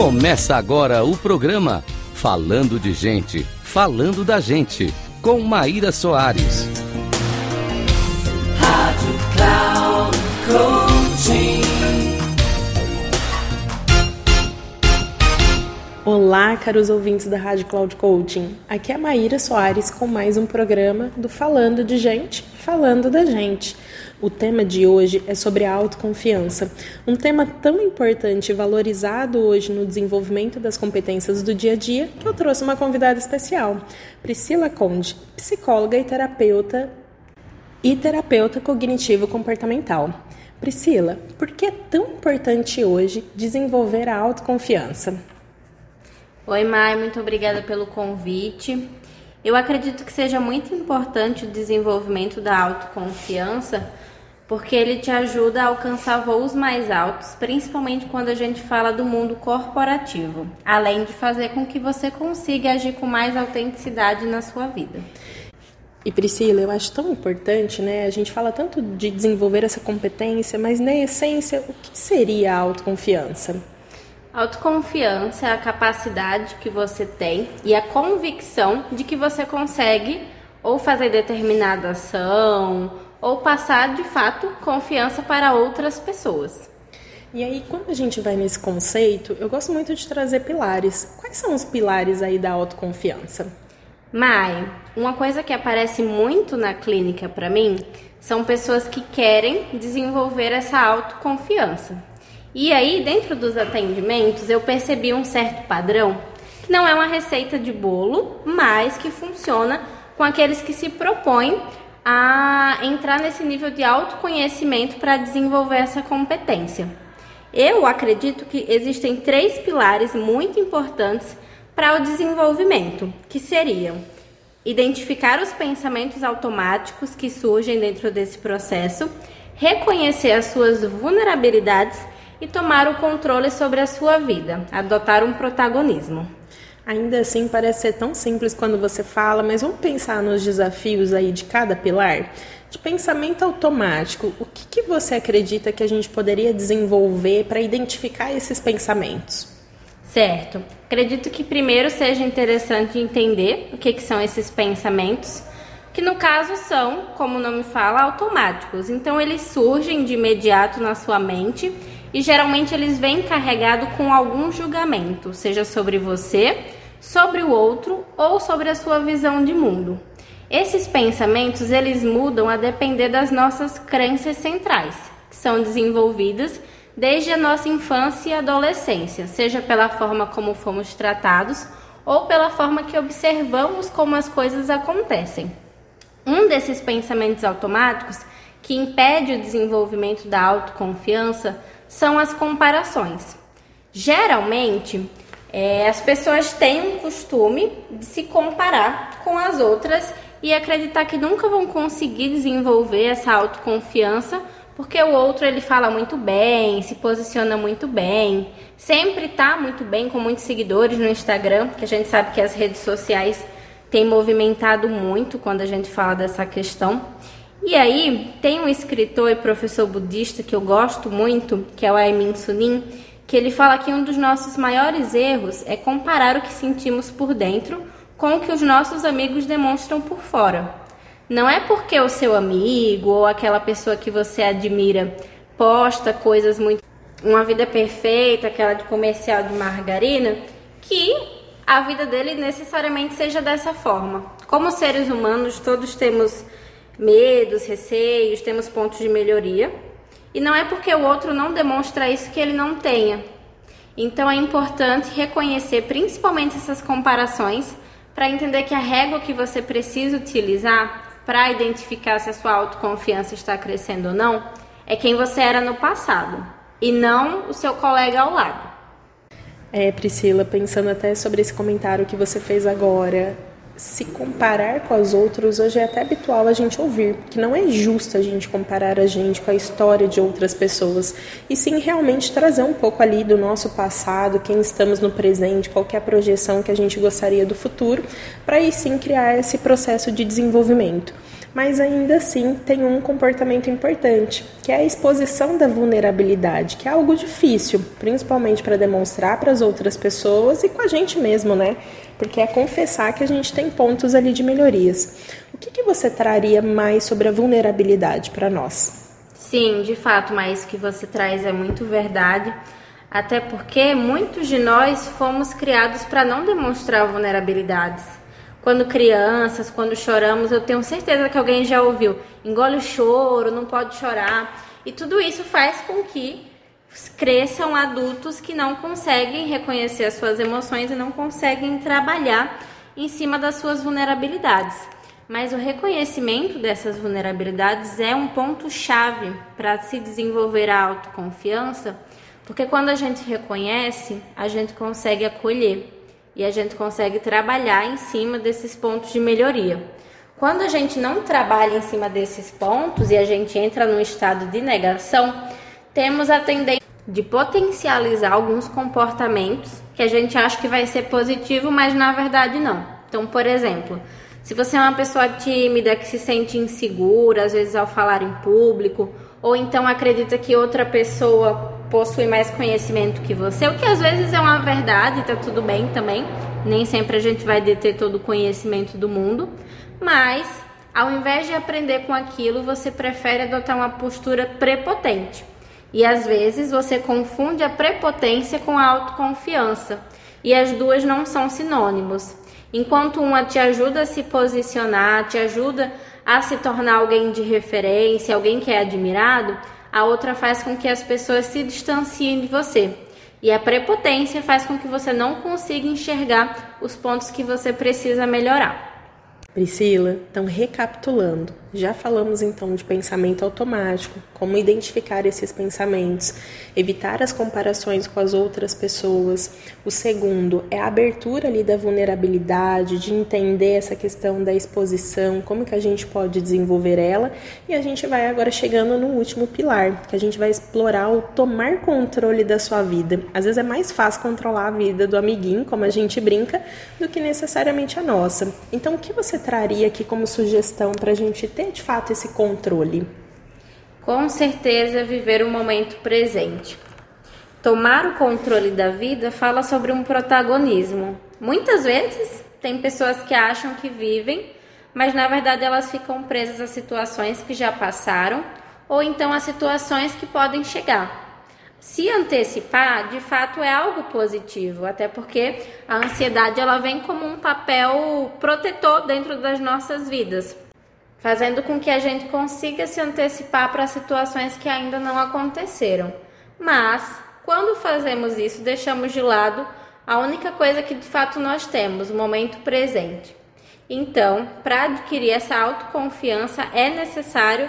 Começa agora o programa Falando de Gente, Falando da Gente, com Maíra Soares. Rádio Cloud Coaching. Olá, caros ouvintes da Rádio Cloud Coaching. Aqui é a Maíra Soares com mais um programa do Falando de Gente, Falando da Gente. O tema de hoje é sobre a autoconfiança, um tema tão importante e valorizado hoje no desenvolvimento das competências do dia a dia que eu trouxe uma convidada especial, Priscila Conde, psicóloga e terapeuta e terapeuta cognitivo comportamental. Priscila, por que é tão importante hoje desenvolver a autoconfiança? Oi, Mai, muito obrigada pelo convite. Eu acredito que seja muito importante o desenvolvimento da autoconfiança porque ele te ajuda a alcançar voos mais altos, principalmente quando a gente fala do mundo corporativo, além de fazer com que você consiga agir com mais autenticidade na sua vida. E Priscila, eu acho tão importante, né? A gente fala tanto de desenvolver essa competência, mas na essência, o que seria a autoconfiança? Autoconfiança é a capacidade que você tem e a convicção de que você consegue ou fazer determinada ação ou passar de fato confiança para outras pessoas. E aí, quando a gente vai nesse conceito, eu gosto muito de trazer pilares. Quais são os pilares aí da autoconfiança? Mai, uma coisa que aparece muito na clínica para mim são pessoas que querem desenvolver essa autoconfiança. E aí, dentro dos atendimentos, eu percebi um certo padrão que não é uma receita de bolo, mas que funciona com aqueles que se propõem a entrar nesse nível de autoconhecimento para desenvolver essa competência. Eu acredito que existem três pilares muito importantes para o desenvolvimento, que seriam identificar os pensamentos automáticos que surgem dentro desse processo, reconhecer as suas vulnerabilidades e tomar o controle sobre a sua vida, adotar um protagonismo. Ainda assim, parece ser tão simples quando você fala, mas vamos pensar nos desafios aí de cada pilar? De pensamento automático, o que, que você acredita que a gente poderia desenvolver para identificar esses pensamentos? Certo. Acredito que primeiro seja interessante entender o que, que são esses pensamentos, que no caso são, como o nome fala, automáticos. Então eles surgem de imediato na sua mente e geralmente eles vêm carregados com algum julgamento, seja sobre você, sobre o outro ou sobre a sua visão de mundo. Esses pensamentos eles mudam a depender das nossas crenças centrais, que são desenvolvidas desde a nossa infância e adolescência, seja pela forma como fomos tratados ou pela forma que observamos como as coisas acontecem. Um desses pensamentos automáticos que impede o desenvolvimento da autoconfiança são as comparações. Geralmente, é, as pessoas têm um costume de se comparar com as outras e acreditar que nunca vão conseguir desenvolver essa autoconfiança porque o outro ele fala muito bem, se posiciona muito bem, sempre tá muito bem com muitos seguidores no Instagram, que a gente sabe que as redes sociais têm movimentado muito quando a gente fala dessa questão. E aí, tem um escritor e professor budista que eu gosto muito, que é o Aimin Sunim, que ele fala que um dos nossos maiores erros é comparar o que sentimos por dentro com o que os nossos amigos demonstram por fora. Não é porque o seu amigo ou aquela pessoa que você admira posta coisas muito. uma vida perfeita, aquela de comercial de margarina, que a vida dele necessariamente seja dessa forma. Como seres humanos, todos temos medos, receios, temos pontos de melhoria. E não é porque o outro não demonstra isso que ele não tenha. Então é importante reconhecer principalmente essas comparações para entender que a régua que você precisa utilizar para identificar se a sua autoconfiança está crescendo ou não é quem você era no passado e não o seu colega ao lado. É, Priscila, pensando até sobre esse comentário que você fez agora, se comparar com as outras hoje é até habitual a gente ouvir, que não é justo a gente comparar a gente com a história de outras pessoas, e sim realmente trazer um pouco ali do nosso passado, quem estamos no presente, qual é a projeção que a gente gostaria do futuro, para aí sim criar esse processo de desenvolvimento. Mas ainda assim tem um comportamento importante, que é a exposição da vulnerabilidade, que é algo difícil, principalmente para demonstrar para as outras pessoas e com a gente mesmo, né? Porque é confessar que a gente tem pontos ali de melhorias. O que, que você traria mais sobre a vulnerabilidade para nós? Sim, de fato, mas que você traz é muito verdade. Até porque muitos de nós fomos criados para não demonstrar vulnerabilidades. Quando crianças, quando choramos, eu tenho certeza que alguém já ouviu: engole o choro, não pode chorar. E tudo isso faz com que cresçam adultos que não conseguem reconhecer as suas emoções e não conseguem trabalhar em cima das suas vulnerabilidades. Mas o reconhecimento dessas vulnerabilidades é um ponto-chave para se desenvolver a autoconfiança porque quando a gente reconhece, a gente consegue acolher e a gente consegue trabalhar em cima desses pontos de melhoria. Quando a gente não trabalha em cima desses pontos e a gente entra num estado de negação, temos a tendência de potencializar alguns comportamentos que a gente acha que vai ser positivo, mas na verdade não. Então, por exemplo, se você é uma pessoa tímida, que se sente insegura, às vezes ao falar em público, ou então acredita que outra pessoa possui mais conhecimento que você, o que às vezes é uma verdade, tá tudo bem também. Nem sempre a gente vai deter todo o conhecimento do mundo, mas ao invés de aprender com aquilo, você prefere adotar uma postura prepotente. E às vezes você confunde a prepotência com a autoconfiança, e as duas não são sinônimos. Enquanto uma te ajuda a se posicionar, te ajuda a se tornar alguém de referência, alguém que é admirado, a outra faz com que as pessoas se distanciem de você. E a prepotência faz com que você não consiga enxergar os pontos que você precisa melhorar. Priscila, então recapitulando, já falamos então de pensamento automático, como identificar esses pensamentos, evitar as comparações com as outras pessoas. O segundo é a abertura ali da vulnerabilidade, de entender essa questão da exposição, como que a gente pode desenvolver ela. E a gente vai agora chegando no último pilar, que a gente vai explorar o tomar controle da sua vida. Às vezes é mais fácil controlar a vida do amiguinho, como a gente brinca, do que necessariamente a nossa. Então, o que você traria aqui como sugestão para a gente ter de fato esse controle? Com certeza, viver o momento presente. Tomar o controle da vida fala sobre um protagonismo. Muitas vezes, tem pessoas que acham que vivem, mas na verdade elas ficam presas a situações que já passaram ou então a situações que podem chegar. Se antecipar, de fato, é algo positivo, até porque a ansiedade ela vem como um papel protetor dentro das nossas vidas fazendo com que a gente consiga se antecipar para situações que ainda não aconteceram. Mas, quando fazemos isso, deixamos de lado a única coisa que de fato nós temos, o momento presente. Então, para adquirir essa autoconfiança, é necessário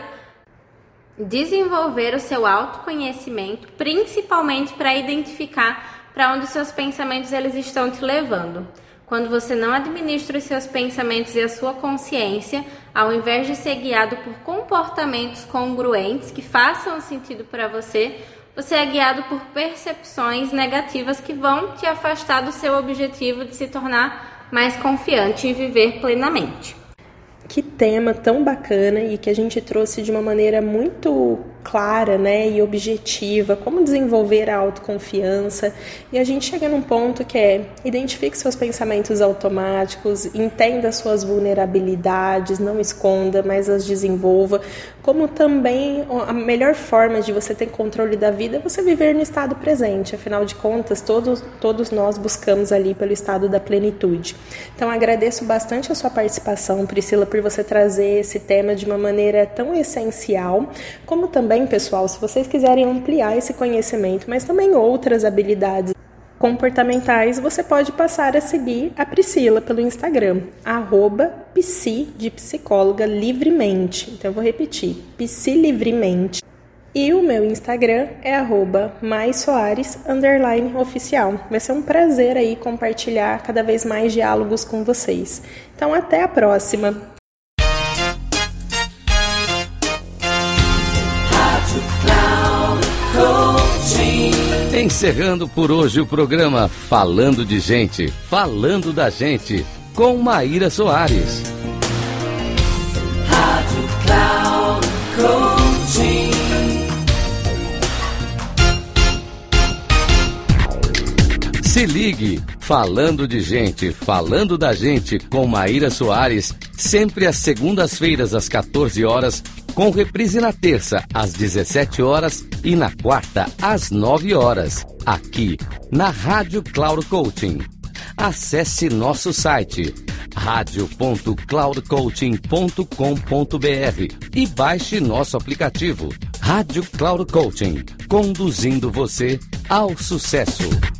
desenvolver o seu autoconhecimento, principalmente para identificar para onde os seus pensamentos eles estão te levando. Quando você não administra os seus pensamentos e a sua consciência, ao invés de ser guiado por comportamentos congruentes que façam sentido para você, você é guiado por percepções negativas que vão te afastar do seu objetivo de se tornar mais confiante e viver plenamente. Que tema tão bacana e que a gente trouxe de uma maneira muito clara né, e objetiva, como desenvolver a autoconfiança. E a gente chega num ponto que é identifique seus pensamentos automáticos, entenda suas vulnerabilidades, não esconda, mas as desenvolva. Como também a melhor forma de você ter controle da vida é você viver no estado presente. Afinal de contas, todos, todos nós buscamos ali pelo estado da plenitude. Então agradeço bastante a sua participação, Priscila, por você trazer esse tema de uma maneira tão essencial, como também também, pessoal, se vocês quiserem ampliar esse conhecimento, mas também outras habilidades comportamentais, você pode passar a seguir a Priscila pelo Instagram, arroba psi de psicóloga livremente. Então eu vou repetir, psi livremente. E o meu Instagram é arroba maissoares, oficial. Vai ser um prazer aí compartilhar cada vez mais diálogos com vocês. Então até a próxima! Encerrando por hoje o programa Falando de Gente, Falando da Gente, com Maíra Soares. Rádio Cloud Coaching. Se ligue, Falando de Gente, Falando da Gente, com Maíra Soares, sempre às segundas-feiras às 14 horas com reprise na terça às 17 horas e na quarta às 9 horas, aqui na Rádio Cloud Coaching. Acesse nosso site radio.cloudcoaching.com.br e baixe nosso aplicativo Rádio Cloud Coaching, conduzindo você ao sucesso.